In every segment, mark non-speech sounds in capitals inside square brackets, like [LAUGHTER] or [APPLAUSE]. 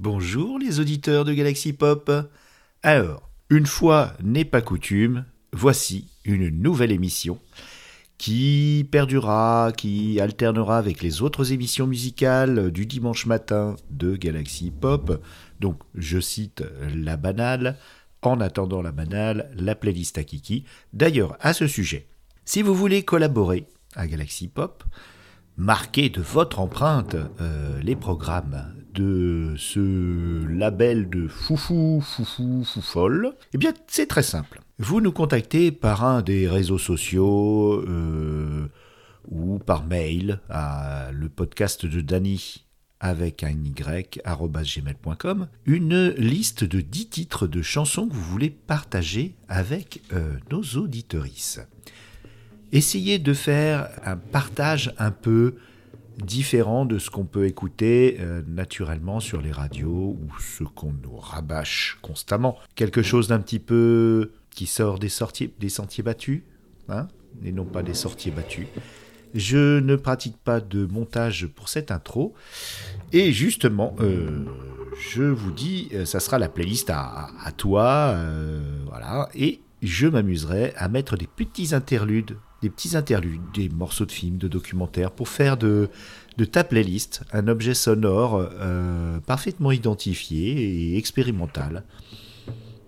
Bonjour les auditeurs de Galaxy Pop. Alors, une fois n'est pas coutume, voici une nouvelle émission qui perdurera, qui alternera avec les autres émissions musicales du dimanche matin de Galaxy Pop. Donc, je cite la banale, en attendant la banale, la playlist à Kiki. D'ailleurs, à ce sujet, si vous voulez collaborer à Galaxy Pop, marquez de votre empreinte euh, les programmes de ce label de foufou, foufou, foufol. Eh bien, c'est très simple. Vous nous contactez par un des réseaux sociaux euh, ou par mail à le podcast de Dany avec un y gmail.com une liste de 10 titres de chansons que vous voulez partager avec euh, nos auditorices. Essayez de faire un partage un peu différent de ce qu'on peut écouter euh, naturellement sur les radios ou ce qu'on nous rabâche constamment. Quelque chose d'un petit peu qui sort des, sorties, des sentiers battus, hein, et non pas des sorties battus. Je ne pratique pas de montage pour cette intro. Et justement, euh, je vous dis, euh, ça sera la playlist à, toi. voilà. Et je m'amuserai à mettre des petits interludes des petits interludes, des morceaux de films, de documentaires, pour faire de, ta playlist un objet sonore euh, parfaitement identifié et expérimental.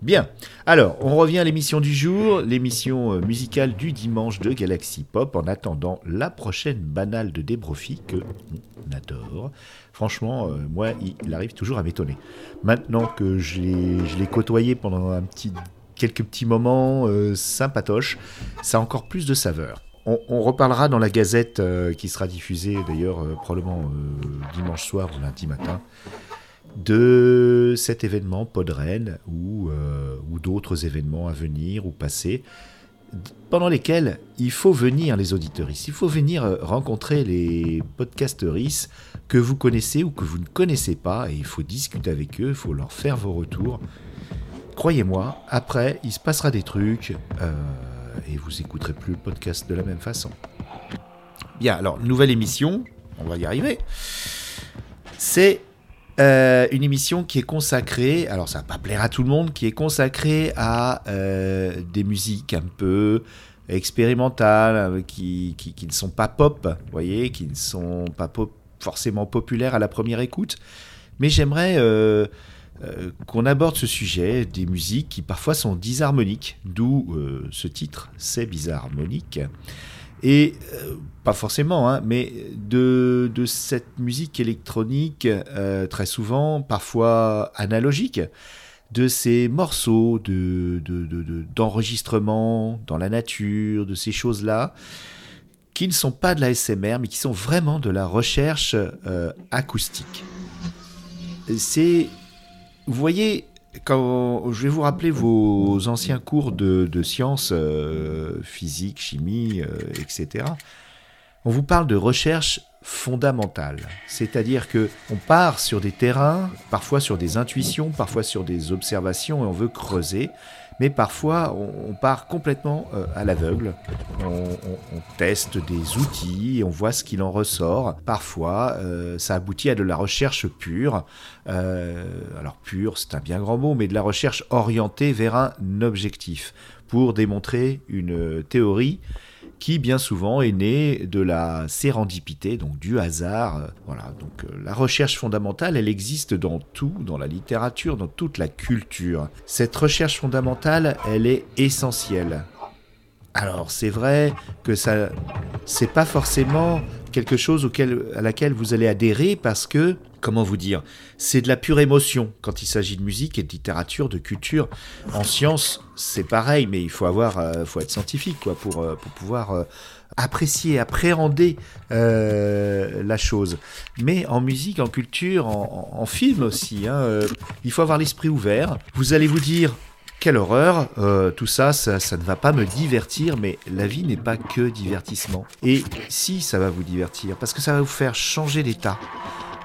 Bien, alors on revient à l'émission du jour, l'émission euh, musicale du dimanche de Galaxy Pop, en attendant la prochaine banale de Débrofi que on adore. Franchement, euh, moi, il arrive toujours à m'étonner. Maintenant que je l'ai côtoyé pendant un petit quelques petits moments euh, sympatoches, ça a encore plus de saveur. On, reparlera dans la gazette euh, qui sera diffusée d'ailleurs euh, probablement dimanche soir ou lundi matin de cet événement Podren ou, d'autres événements à venir ou passer pendant lesquels il faut venir les auditeuristes, il faut venir rencontrer les podcasteristes que vous connaissez ou que vous ne connaissez pas et il faut discuter avec eux, il faut leur faire vos retours croyez-moi, après, il se passera des trucs euh, et vous écouterez plus le podcast de la même façon. Bien, alors, nouvelle émission, on va y arriver. C'est euh, une émission qui est consacrée, alors ça va pas plaire à tout le monde, qui est consacrée à euh, des musiques un peu expérimentales, qui, qui, ne sont pas pop, vous voyez, qui ne sont pas forcément populaires à la première écoute. Mais j'aimerais euh, qu'on aborde ce sujet des musiques qui parfois sont disharmoniques, d'où euh, ce titre, c'est bizarharmonique. Et euh, pas forcément, hein, mais de, cette musique électronique, très souvent, parfois analogique, de ces morceaux d'enregistrement de, dans la nature, de ces choses-là, qui ne sont pas de la SMR, mais qui sont vraiment de la recherche acoustique. C'est vous voyez, quand je vais vous rappeler vos anciens cours de, sciences, euh, physique, chimie, euh, etc., on vous parle de recherche fondamentale. C'est-à-dire que on part sur des terrains, parfois sur des intuitions, parfois sur des observations, et on veut creuser mais parfois on, part complètement euh, à l'aveugle. On, teste des outils on voit ce qu'il en ressort. Parfois, euh, ça aboutit à de la recherche pure. Euh, alors pure, c'est un bien grand mot, mais de la recherche orientée vers un objectif pour démontrer une théorie qui bien souvent est né de la sérendipité, donc du hasard. Euh, voilà, donc euh, la recherche fondamentale, elle existe dans tout, dans la littérature, dans toute la culture. Cette recherche fondamentale, elle est essentielle. Alors c'est vrai que ça, c'est pas forcément quelque chose auquel, à laquelle vous allez adhérer parce que, comment vous dire, c'est de la pure émotion quand il s'agit de musique et de littérature, de culture. En science, c'est pareil, mais il faut avoir, euh, faut être scientifique quoi pour, euh, pour pouvoir euh, apprécier, appréhender la chose. Mais en musique, en culture, en, film aussi, hein, il faut avoir l'esprit ouvert. Vous allez vous dire, quelle horreur, tout ça, ça, ne va pas me divertir, mais la vie n'est pas que divertissement. Et si ça va vous divertir, parce que ça va vous faire changer d'état,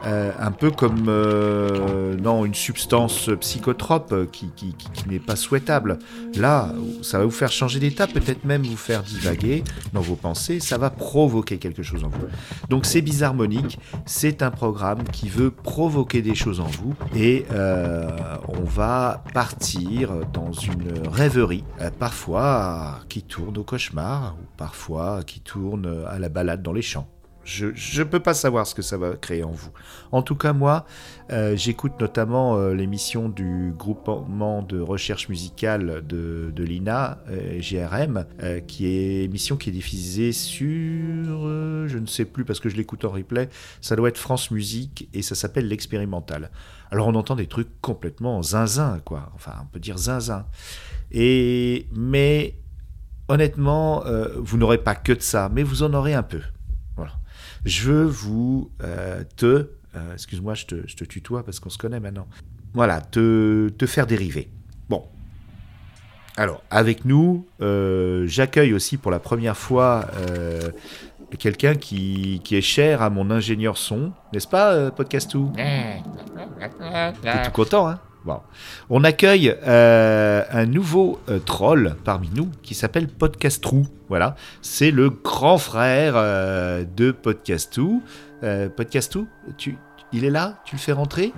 euh, un peu comme euh, non, une substance psychotrope qui, qui, qui n'est pas souhaitable. Là, ça va vous faire changer d'état, peut-être même vous faire divaguer dans vos pensées, ça va provoquer quelque chose en vous. Donc c'est Bizarmonique, c'est un programme qui veut provoquer des choses en vous et euh, on va partir dans une rêverie, euh, parfois qui tourne au cauchemar ou parfois qui tourne à la balade dans les champs. Je ne peux pas savoir ce que ça va créer en vous. En tout cas, moi, euh, j'écoute notamment euh, l'émission du groupement de recherche musicale de, l'INA, euh, GRM, qui est émission qui est diffusée sur, je ne sais plus parce que je l'écoute en replay, ça doit être France Musique et ça s'appelle l'expérimental. Alors on entend des trucs complètement zinzin, quoi. Enfin, on peut dire zinzin. Et mais honnêtement, vous n'aurez pas que de ça, mais vous en aurez un peu. Je veux vous euh, te, euh, excuse-moi, je te, je te, tutoie parce qu'on se connaît maintenant. Voilà, te, te faire dériver. Bon. Alors, avec nous, euh, j'accueille aussi pour la première fois quelqu'un qui, qui, est cher à mon ingénieur son, n'est-ce pas, Podcastou T'es tout content, hein? On accueille euh, un nouveau euh, troll parmi nous qui s'appelle Podcastrou. Voilà, c'est le grand frère euh, de Podcastou. Podcastou, tu, il est là? Tu le fais rentrer?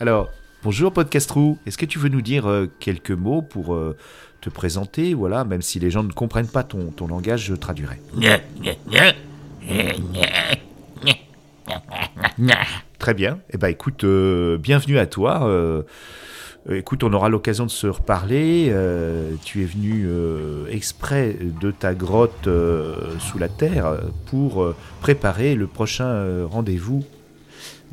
Alors, bonjour Podcastrou. Est-ce que tu veux nous dire quelques mots pour te présenter? Voilà, même si les gens ne comprennent pas ton, ton langage, je traduirai. Très bien. Eh ben, écoute, euh, bienvenue à toi. Euh, écoute, on aura l'occasion de se reparler. Euh, tu es venu exprès de ta grotte sous la terre pour préparer le prochain rendez-vous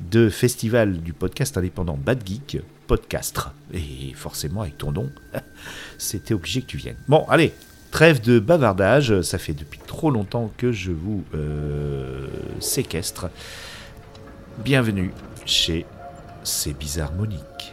de festival du podcast indépendant Bad Geek, Podcastre. Et forcément, avec ton nom, [LAUGHS] c'était obligé que tu viennes. Bon, allez, Trêve de bavardage, ça fait depuis trop longtemps que je vous séquestre. Bienvenue chez C'est Bizarre Monique.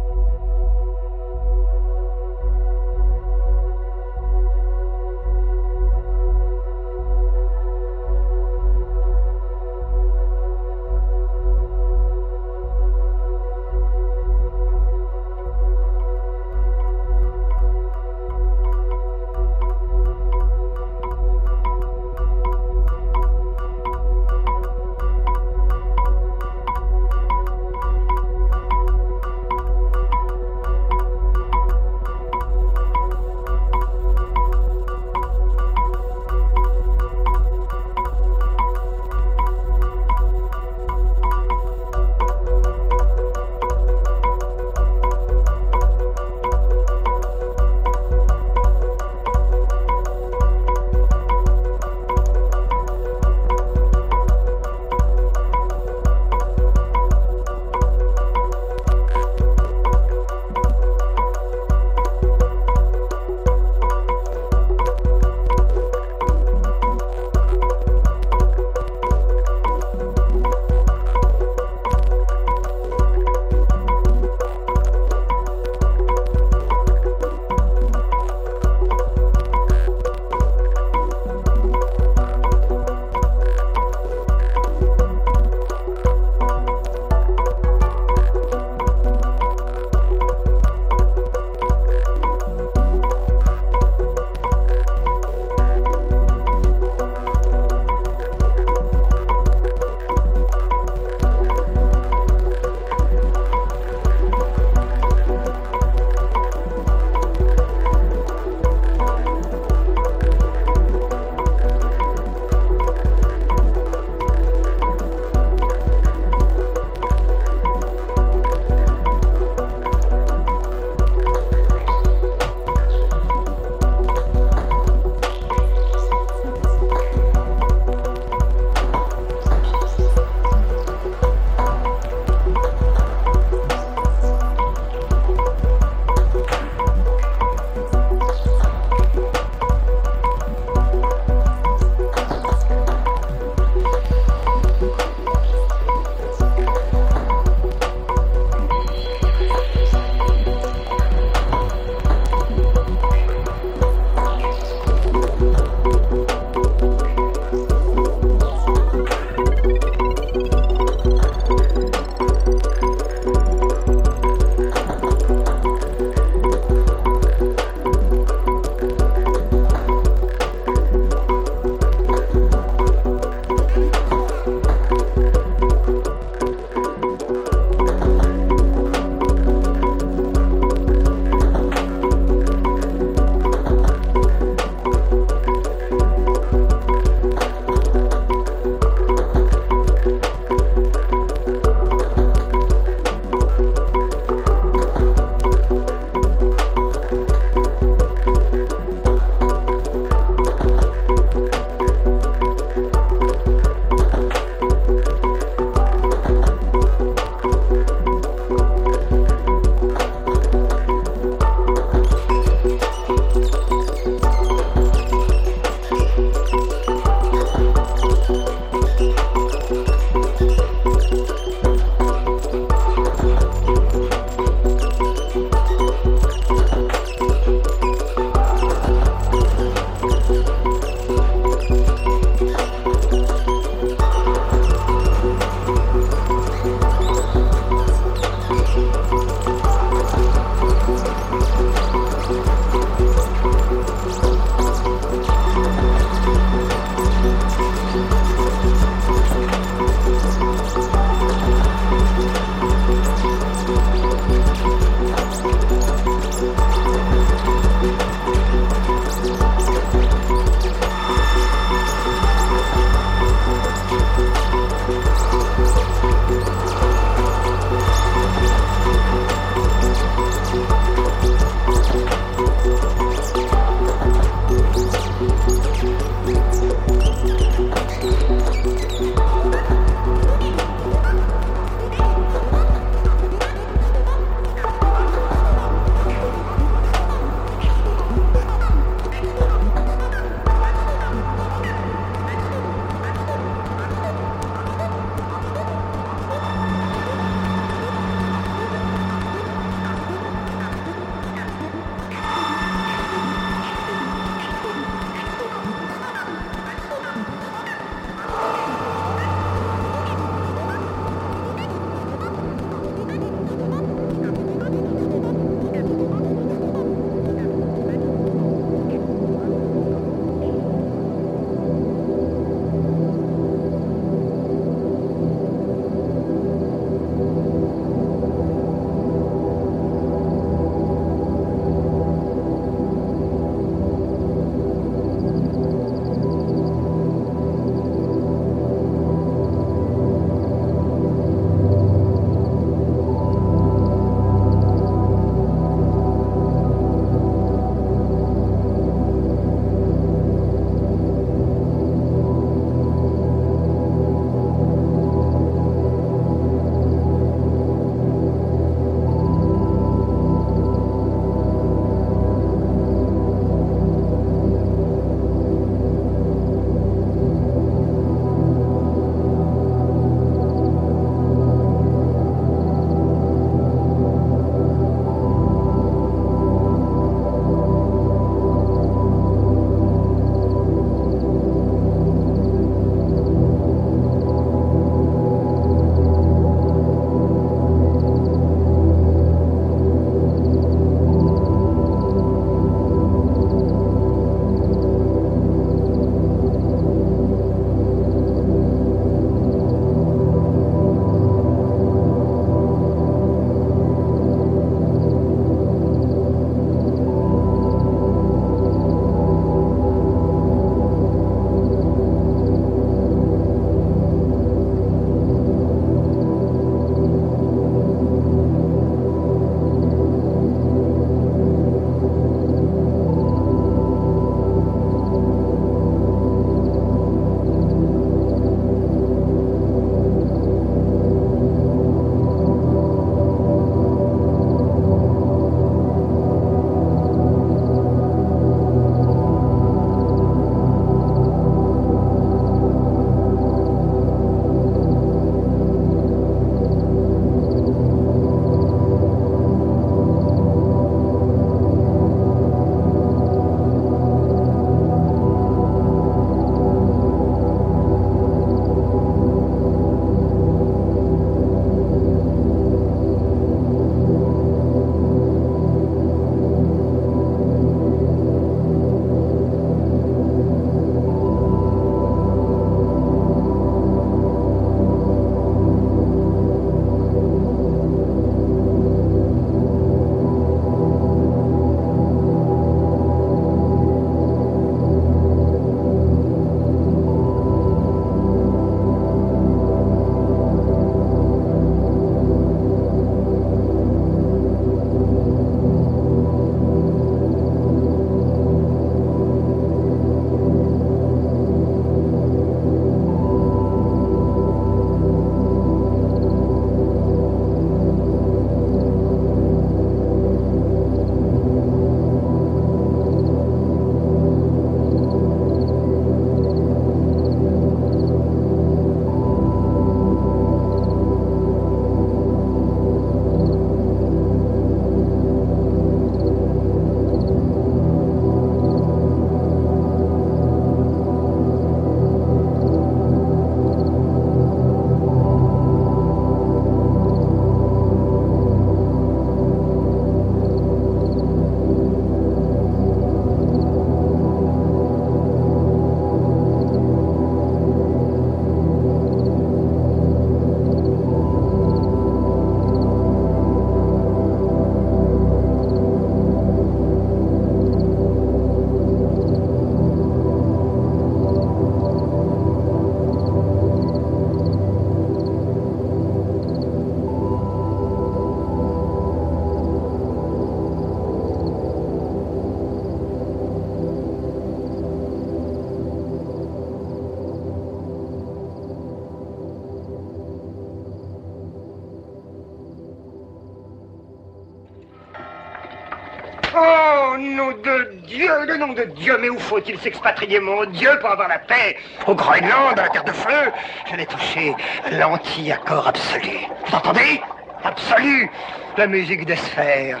le nom de Dieu, mais où faut-il s'expatrier, mon Dieu, pour avoir la paix? Au Groenland, à la Terre de Feu. J'allais toucher l'anti-accord absolu. Vous entendez Absolu. La musique des sphères.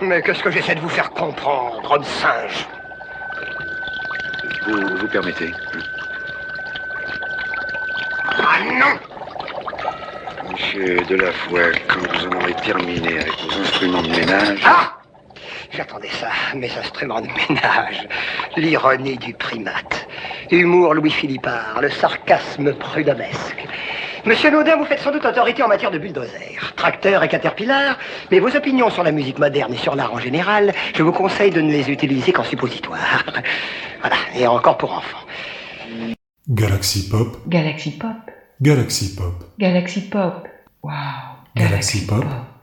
Mais qu'est-ce que j'essaie de vous faire comprendre, homme singe? Vous, vous permettez? Ah non! Monsieur Delavoye, quand vous en aurez terminé avec vos instruments de ménage... Ah J'attendais ça, mes instruments de ménage. L'ironie du primate. Humour Louis-Philippard, le sarcasme prudhomesque. Monsieur Naudin, vous faites sans doute autorité en matière de bulldozer, tracteur et caterpillar, mais vos opinions sur la musique moderne et sur l'art en général, je vous conseille de ne les utiliser qu'en suppositoire. Voilà, et encore pour enfants. Galaxy Pop, Galaxy Pop. Galaxy Pop, Galaxy Pop. Wow. Galaxy Pop. Pop.